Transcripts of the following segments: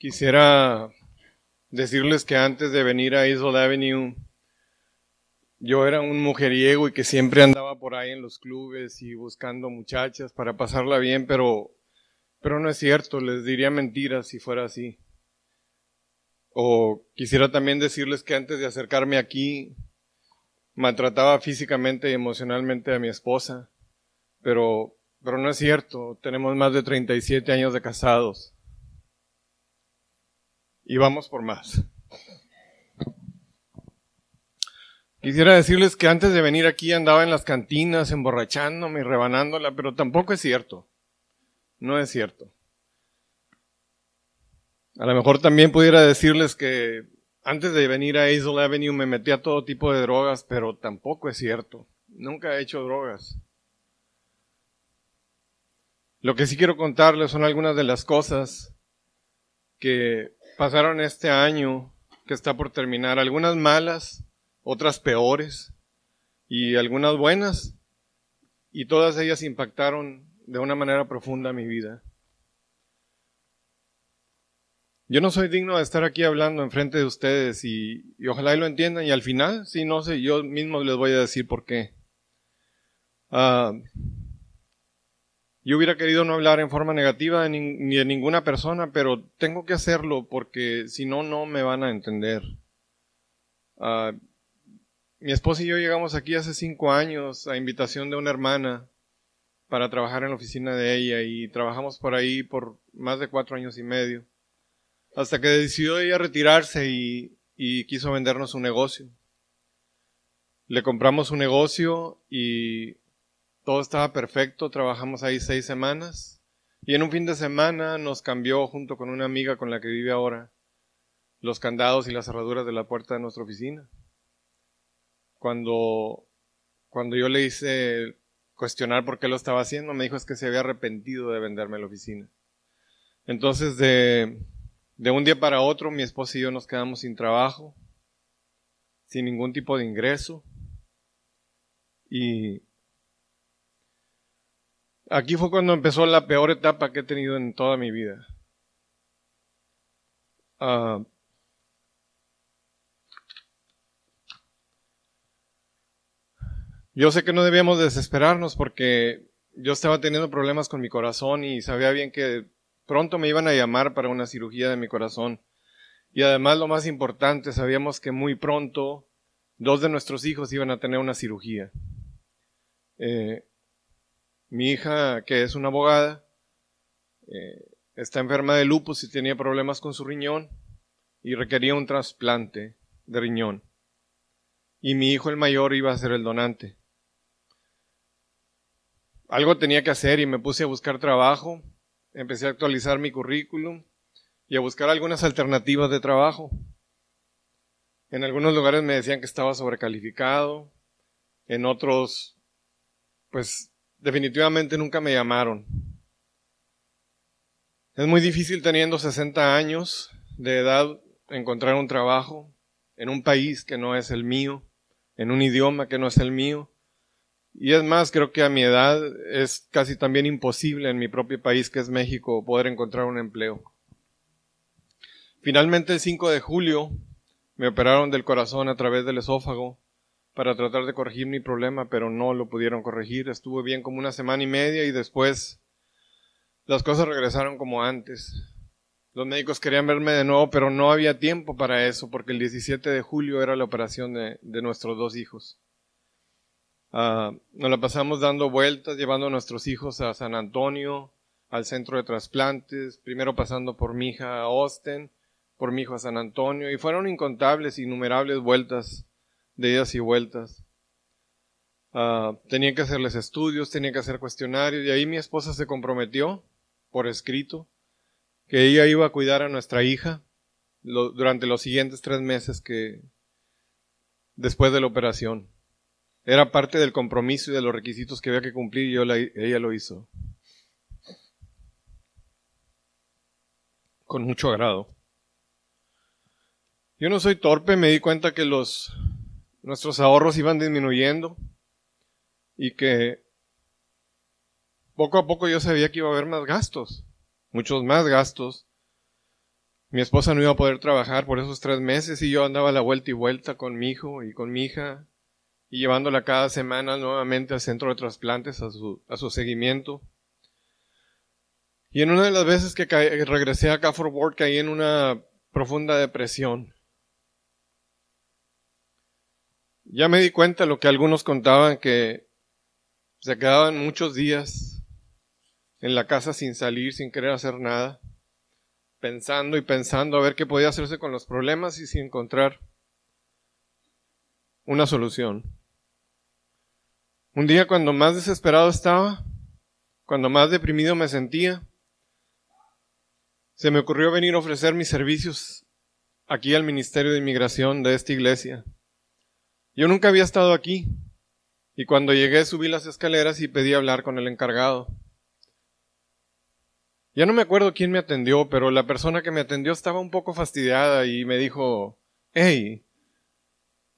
Quisiera decirles que antes de venir a Isle Avenue, yo era un mujeriego y que siempre andaba por ahí en los clubes y buscando muchachas para pasarla bien, pero, pero no es cierto, les diría mentiras si fuera así. O quisiera también decirles que antes de acercarme aquí, maltrataba físicamente y emocionalmente a mi esposa, pero, pero no es cierto, tenemos más de 37 años de casados y vamos por más. Quisiera decirles que antes de venir aquí andaba en las cantinas emborrachándome y rebanándola, pero tampoco es cierto. No es cierto. A lo mejor también pudiera decirles que antes de venir a Hazel Avenue me metí a todo tipo de drogas, pero tampoco es cierto. Nunca he hecho drogas. Lo que sí quiero contarles son algunas de las cosas que pasaron este año que está por terminar, algunas malas, otras peores y algunas buenas, y todas ellas impactaron de una manera profunda mi vida. Yo no soy digno de estar aquí hablando enfrente de ustedes y, ojalá lo entiendan y al final, si no sé, yo mismo les voy a decir por qué. Ah, yo hubiera querido no hablar en forma negativa ni de ninguna persona, pero tengo que hacerlo porque si no, no me van a entender. Ah, mi esposa y yo llegamos aquí hace cinco años a invitación de una hermana para trabajar en la oficina de ella y trabajamos por ahí por más de cuatro años y medio. Hasta que decidió ella retirarse y, y quiso vendernos un negocio. Le compramos un negocio y todo estaba perfecto, trabajamos ahí seis semanas y en un fin de semana nos cambió junto con una amiga con la que vive ahora los candados y las cerraduras de la puerta de nuestra oficina. Cuando, cuando yo le hice cuestionar por qué lo estaba haciendo, me dijo es que se había arrepentido de venderme la oficina. Entonces de, de un día para otro mi esposa y yo nos quedamos sin trabajo, sin ningún tipo de ingreso y Aquí fue cuando empezó la peor etapa que he tenido en toda mi vida. Ah, yo sé que no debíamos desesperarnos porque yo estaba teniendo problemas con mi corazón y sabía bien que pronto me iban a llamar para una cirugía de mi corazón. Y además lo más importante, sabíamos que muy pronto dos de nuestros hijos iban a tener una cirugía. Eh, mi hija, que es una abogada, eh, está enferma de lupus y tenía problemas con su riñón y requería un trasplante de riñón. Y mi hijo el mayor iba a ser el donante. Algo tenía que hacer y me puse a buscar trabajo. Empecé a actualizar mi currículum y a buscar algunas alternativas de trabajo. En algunos lugares me decían que estaba sobrecalificado, en otros, pues definitivamente nunca me llamaron. Es muy difícil teniendo 60 años de edad encontrar un trabajo en un país que no es el mío, en un idioma que no es el mío. Y es más, creo que a mi edad es casi también imposible en mi propio país, que es México, poder encontrar un empleo. Finalmente, el 5 de julio, me operaron del corazón a través del esófago para tratar de corregir mi problema, pero no lo pudieron corregir. Estuve bien como una semana y media y después las cosas regresaron como antes. Los médicos querían verme de nuevo, pero no había tiempo para eso, porque el 17 de julio era la operación de, nuestros dos hijos. Uh, nos la pasamos dando vueltas, llevando a nuestros hijos a San Antonio, al centro de trasplantes, primero pasando por mi hija a Austin, por mi hijo a San Antonio, y fueron incontables, innumerables vueltas de idas y vueltas. Uh, tenía que hacerles estudios, tenía que hacer cuestionarios, y ahí mi esposa se comprometió, por escrito, que ella iba a cuidar a nuestra hija durante los siguientes tres meses que después de la operación. Era parte del compromiso y de los requisitos que había que cumplir y yo ella lo hizo. Con mucho agrado. Yo no soy torpe, me di cuenta que los nuestros ahorros iban disminuyendo y que poco a poco yo sabía que iba a haber más gastos, muchos más gastos. Mi esposa no iba a poder trabajar por esos tres meses y yo andaba a la vuelta y vuelta con mi hijo y con mi hija y llevándola cada semana nuevamente al centro de trasplantes a su, a seguimiento. Y en una de las veces que regresé acá for work caí en una profunda depresión. Ya me di cuenta lo que algunos contaban que se quedaban muchos días en la casa sin salir, sin querer hacer nada, pensando y pensando a ver qué podía hacerse con los problemas y sin encontrar una solución. Un día cuando más desesperado estaba, cuando más deprimido me sentía, se me ocurrió venir a ofrecer mis servicios aquí al Ministerio de Inmigración de esta iglesia. Yo nunca había estado aquí y cuando llegué subí las escaleras y pedí hablar con el encargado. Ya no me acuerdo quién me atendió, pero la persona que me atendió estaba un poco fastidiada y me dijo, hey,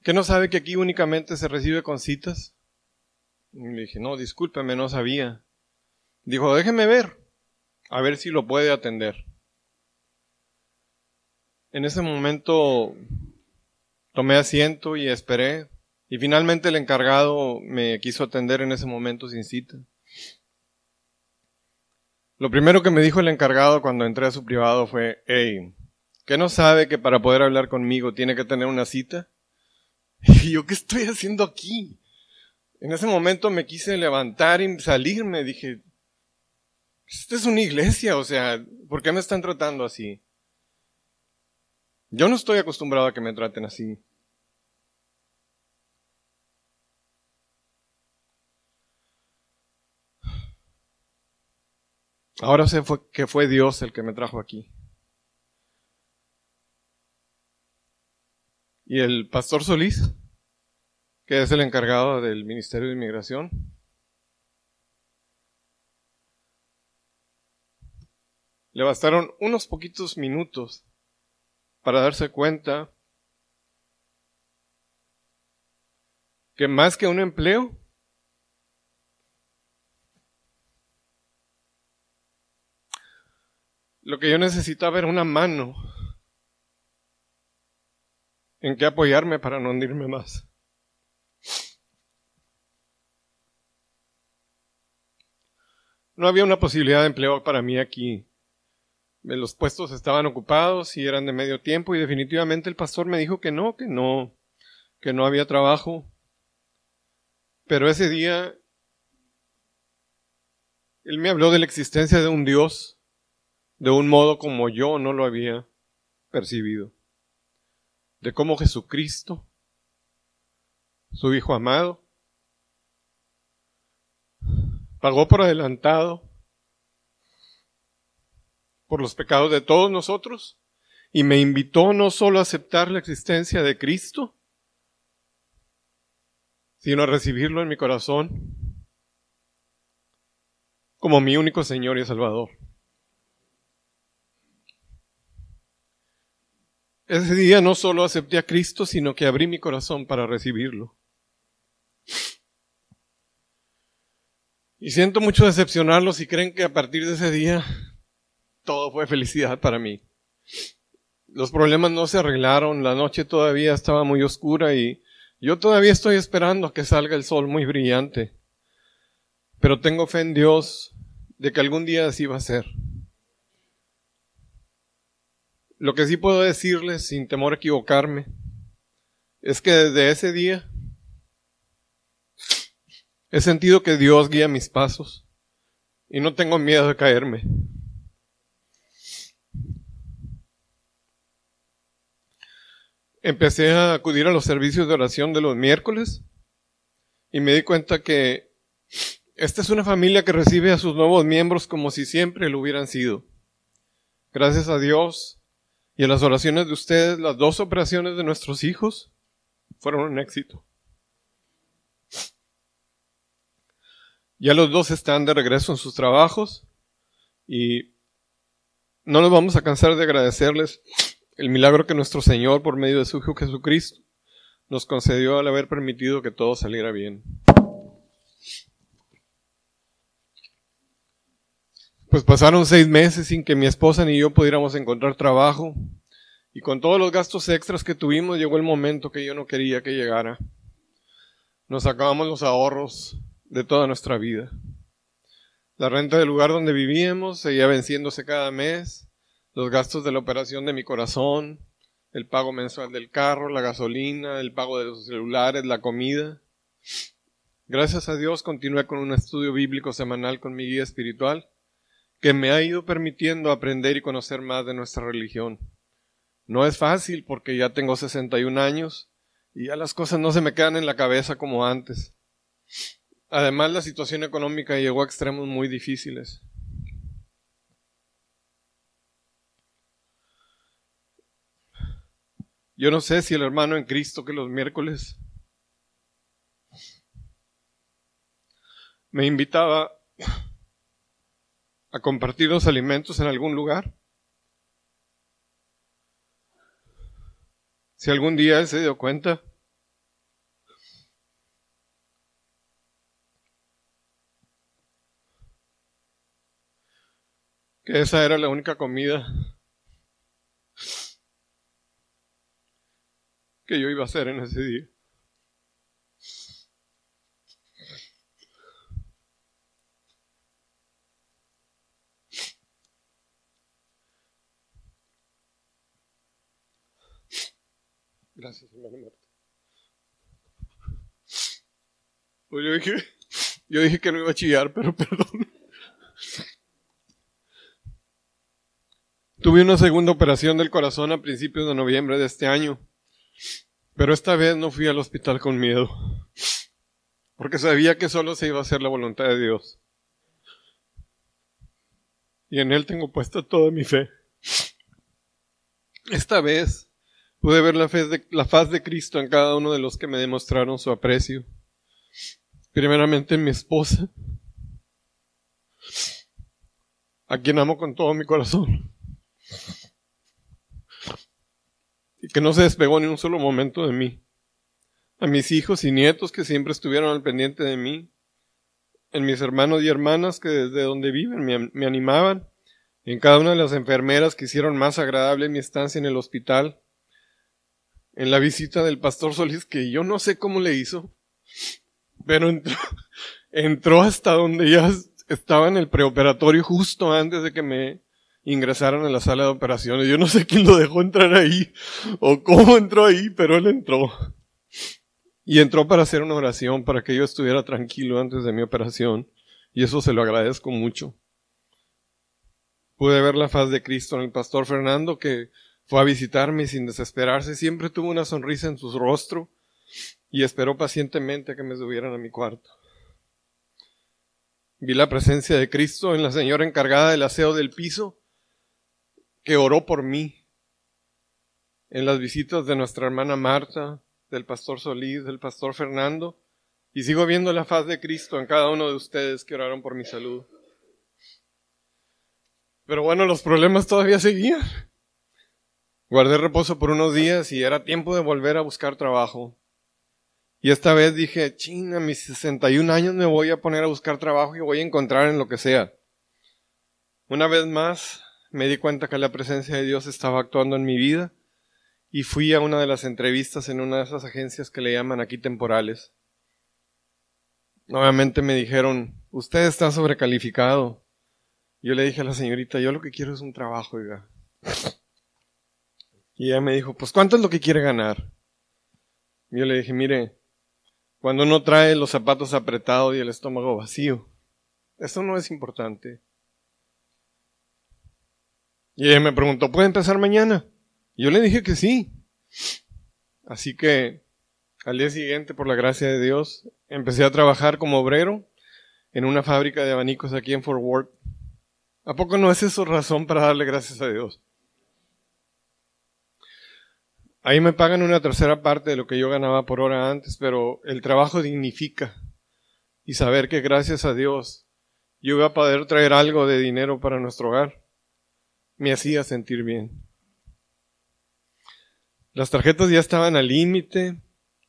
¿qué no sabe que aquí únicamente se recibe con citas? Y le dije, no, discúlpeme, no sabía. Dijo, déjeme ver, a ver si lo puede atender. En ese momento tomé asiento y esperé, y finalmente el encargado me quiso atender en ese momento sin cita. Lo primero que me dijo el encargado cuando entré a su privado fue, hey, ¿qué no sabe que para poder hablar conmigo tiene que tener una cita? Y yo, ¿qué estoy haciendo aquí? En ese momento me quise levantar y salirme. Dije, esta es una iglesia, o sea, ¿por qué me están tratando así? Yo no estoy acostumbrado a que me traten así. Ahora sé que fue Dios el que me trajo aquí. Y el pastor Solís que es el encargado del Ministerio de Inmigración. Le bastaron unos poquitos minutos para darse cuenta que más que un empleo, lo que yo necesitaba era una mano en que apoyarme para no hundirme más. No había una posibilidad de empleo para mí aquí. Los puestos estaban ocupados y eran de medio tiempo y definitivamente el pastor me dijo que no, que no, que no había trabajo. Pero ese día él me habló de la existencia de un Dios de un modo como yo no lo había percibido. De cómo Jesucristo, su Hijo amado, pagó por adelantado por los pecados de todos nosotros y me invitó no solo a aceptar la existencia de Cristo, sino a recibirlo en mi corazón como mi único Señor y Salvador. Ese día no solo acepté a Cristo, sino que abrí mi corazón para recibirlo. Y siento mucho decepcionarlos si creen que a partir de ese día todo fue felicidad para mí. Los problemas no se arreglaron, la noche todavía estaba muy oscura y yo todavía estoy esperando que salga el sol muy brillante. Pero tengo fe en Dios de que algún día así va a ser. Lo que sí puedo decirles, sin temor a equivocarme, es que desde ese día He sentido que Dios guía mis pasos y no tengo miedo de caerme. Empecé a acudir a los servicios de oración de los miércoles y me di cuenta que esta es una familia que recibe a sus nuevos miembros como si siempre lo hubieran sido. Gracias a Dios y a las oraciones de ustedes, las dos operaciones de nuestros hijos fueron un éxito. Ya los dos están de regreso en sus trabajos y no nos vamos a cansar de agradecerles el milagro que nuestro Señor, por medio de su Hijo Jesucristo, nos concedió al haber permitido que todo saliera bien. Pues pasaron seis meses sin que mi esposa ni yo pudiéramos encontrar trabajo. Y con todos los gastos extras que tuvimos, llegó el momento que yo no quería que llegara. Nos acabamos los ahorros de toda nuestra vida. La renta del lugar donde vivíamos seguía venciéndose cada mes, los gastos de la operación de mi corazón, el pago mensual del carro, la gasolina, el pago de los celulares, la comida. Gracias a Dios continué con un estudio bíblico semanal con mi guía espiritual que me ha ido permitiendo aprender y conocer más de nuestra religión. No es fácil porque ya tengo 61 años y ya las cosas no se me quedan en la cabeza como antes. Además, la situación económica llegó a extremos muy difíciles. Yo no sé si el hermano en Cristo que los miércoles me invitaba a compartir los alimentos en algún lugar. Si algún día él se dio cuenta que esa era la única comida que yo iba a hacer en ese día. Gracias, hermano Marta. Pues yo dije, yo dije que no iba a chillar, pero perdón. Tuve una segunda operación del corazón a principios de noviembre de este año, pero esta vez no fui al hospital con miedo, porque sabía que solo se iba a hacer la voluntad de Dios. Y en Él tengo puesta toda mi fe. Esta vez pude ver la, de, la faz de Cristo en cada uno de los que me demostraron su aprecio. Primeramente en mi esposa, a quien amo con todo mi corazón y que no se despegó ni un solo momento de mí. A mis hijos y nietos que siempre estuvieron al pendiente de mí. En mis hermanos y hermanas que desde donde viven me, animaban. En cada una de las enfermeras que hicieron más agradable mi estancia en el hospital. En la visita del pastor Solís que yo no sé cómo le hizo. Pero entró, entró hasta donde ya estaba en el preoperatorio justo antes de que me ingresaron a la sala de operaciones. Yo no sé quién lo dejó entrar ahí o cómo entró ahí, pero él entró. Y entró para hacer una oración para que yo estuviera tranquilo antes de mi operación. Y eso se lo agradezco mucho. Pude ver la faz de Cristo en el pastor Fernando que fue a visitarme sin desesperarse. Siempre tuvo una sonrisa en su rostro y esperó pacientemente a que me subieran a mi cuarto. Vi la presencia de Cristo en la señora encargada del aseo del piso que oró por mí en las visitas de nuestra hermana Marta, del pastor Solís, del pastor Fernando, y sigo viendo la faz de Cristo en cada uno de ustedes que oraron por mi salud. Pero bueno, los problemas todavía seguían. Guardé reposo por unos días y era tiempo de volver a buscar trabajo. Y esta vez dije, china, a mis 61 años me voy a poner a buscar trabajo y voy a encontrar en lo que sea. Una vez más, me di cuenta que la presencia de Dios estaba actuando en mi vida y fui a una de las entrevistas en una de esas agencias que le llaman aquí temporales. Nuevamente me dijeron, usted está sobrecalificado. Yo le dije a la señorita, yo lo que quiero es un trabajo, oiga. Y ella me dijo, pues ¿cuánto es lo que quiere ganar? Yo le dije, mire, cuando uno trae los zapatos apretados y el estómago vacío, eso no es importante. Y ella me preguntó, ¿puede empezar mañana? yo le dije que sí. Así que al día siguiente, por la gracia de Dios, empecé a trabajar como obrero en una fábrica de abanicos aquí en Fort Worth. ¿A poco no es eso razón para darle gracias a Dios? Ahí me pagan una tercera parte de lo que yo ganaba por hora antes, pero el trabajo dignifica. Y saber que gracias a Dios yo voy a poder traer algo de dinero para nuestro hogar me hacía sentir bien. Las tarjetas ya estaban al límite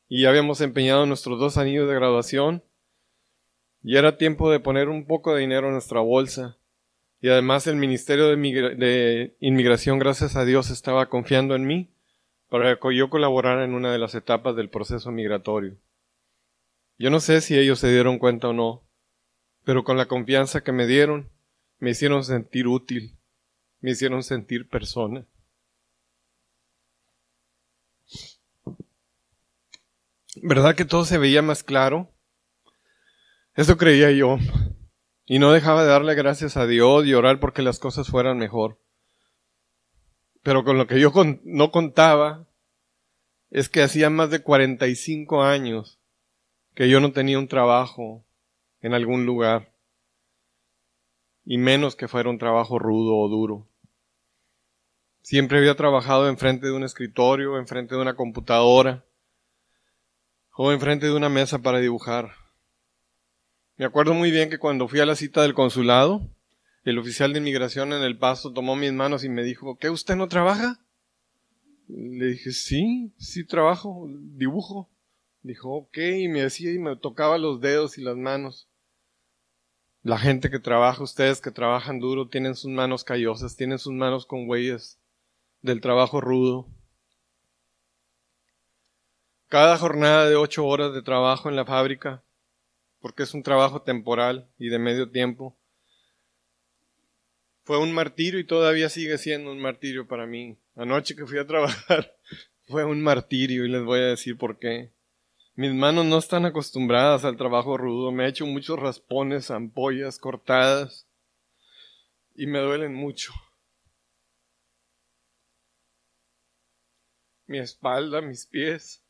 y ya habíamos empeñado nuestros dos anillos de graduación y era tiempo de poner un poco de dinero en nuestra bolsa Y además el Ministerio de, Inmigración, gracias a Dios, estaba confiando en mí para que yo colaborara en una de las etapas del proceso migratorio. Yo no sé si ellos se dieron cuenta o no, pero con la confianza que me dieron, me hicieron sentir útil, me hicieron sentir persona. ¿Verdad que todo se veía más claro? Eso creía yo. Y no dejaba de darle gracias a Dios y orar porque las cosas fueran mejor. Pero con lo que yo no contaba es que hacía más de 45 años que yo no tenía un trabajo en algún lugar. Y menos que fuera un trabajo rudo o duro. Siempre había trabajado enfrente de un escritorio, enfrente de una computadora o enfrente de una mesa para dibujar. Me acuerdo muy bien que cuando fui a la cita del consulado, el oficial de inmigración en el paso tomó mis manos y me dijo, ¿qué usted no trabaja? Le dije, sí, sí trabajo, dibujo. Dijo, ok, y me decía y me tocaba los dedos y las manos. La gente que trabaja, ustedes que trabajan duro, tienen sus manos callosas, tienen sus manos con huellas del trabajo rudo. Cada jornada de ocho horas de trabajo en la fábrica porque es un trabajo temporal y de medio tiempo. Fue un martirio y todavía sigue siendo un martirio para mí. Anoche que fui a trabajar fue un martirio y les voy a decir por qué. Mis manos no están acostumbradas al trabajo rudo. Me he hecho muchos raspones, ampollas cortadas y me duelen mucho. Mi espalda, mis pies.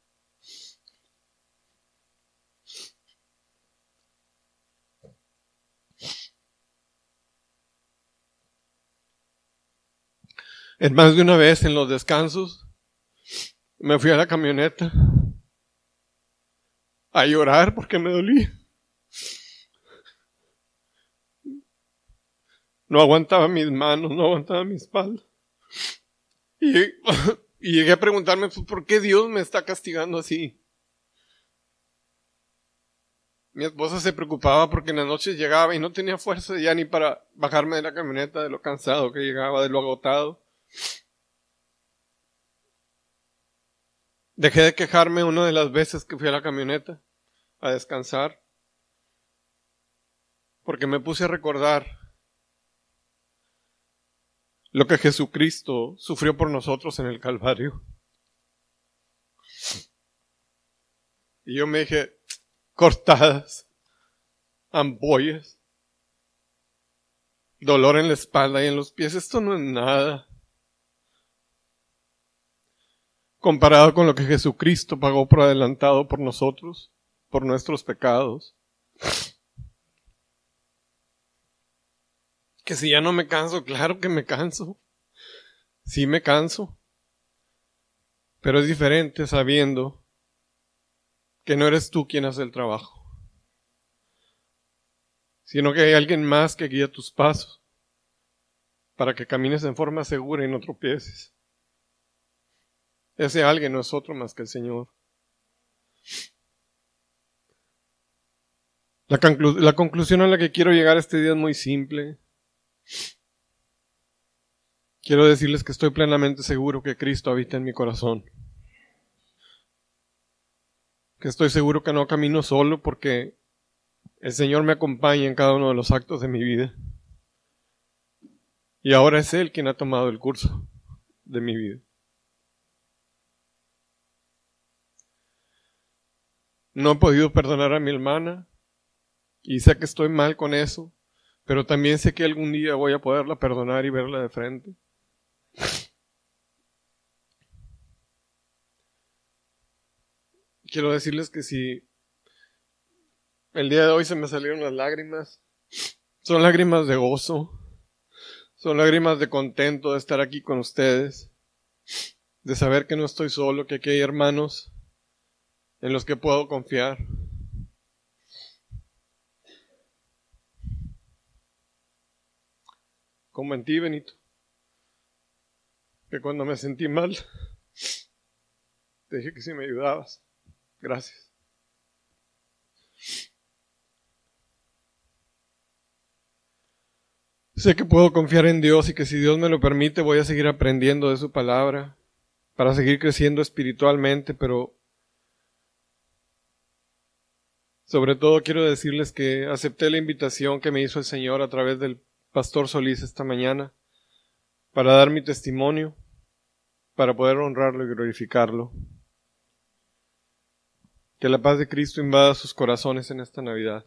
En más de una vez en los descansos me fui a la camioneta a llorar porque me dolía. No aguantaba mis manos, no aguantaba mi espalda. Y, y llegué a preguntarme, pues, ¿por qué Dios me está castigando así? Mi esposa se preocupaba porque en las noches llegaba y no tenía fuerza ya ni para bajarme de la camioneta de lo cansado que llegaba, de lo agotado. Dejé de quejarme una de las veces que fui a la camioneta a descansar, porque me puse a recordar lo que Jesucristo sufrió por nosotros en el Calvario. Y yo me dije, cortadas, ampollas, dolor en la espalda y en los pies, esto no es nada comparado con lo que Jesucristo pagó por adelantado por nosotros, por nuestros pecados. Que si ya no me canso, claro que me canso. Sí me canso. Pero es diferente sabiendo que no eres tú quien hace el trabajo, sino que hay alguien más que guía tus pasos para que camines en forma segura y no tropieces. Ese alguien no es otro más que el Señor. La, la, conclusión a la que quiero llegar este día es muy simple. Quiero decirles que estoy plenamente seguro que Cristo habita en mi corazón. Que estoy seguro que no camino solo porque el Señor me acompaña en cada uno de los actos de mi vida. Y ahora es Él quien ha tomado el curso de mi vida. No he podido perdonar a mi hermana y sé que estoy mal con eso, pero también sé que algún día voy a poderla perdonar y verla de frente. Quiero decirles que si el día de hoy se me salieron las lágrimas, son lágrimas de gozo, son lágrimas de contento de estar aquí con ustedes, de saber que no estoy solo, que aquí hay hermanos en los que puedo confiar. Como en ti, Benito, que cuando me sentí mal, te dije que si me ayudabas. Gracias. Sé que puedo confiar en Dios y que si Dios me lo permite voy a seguir aprendiendo de su palabra para seguir creciendo espiritualmente, pero sobre todo quiero decirles que acepté la invitación que me hizo el Señor a través del pastor Solís esta mañana para dar mi testimonio, para poder honrarlo y glorificarlo. Que la paz de Cristo invada sus corazones en esta Navidad.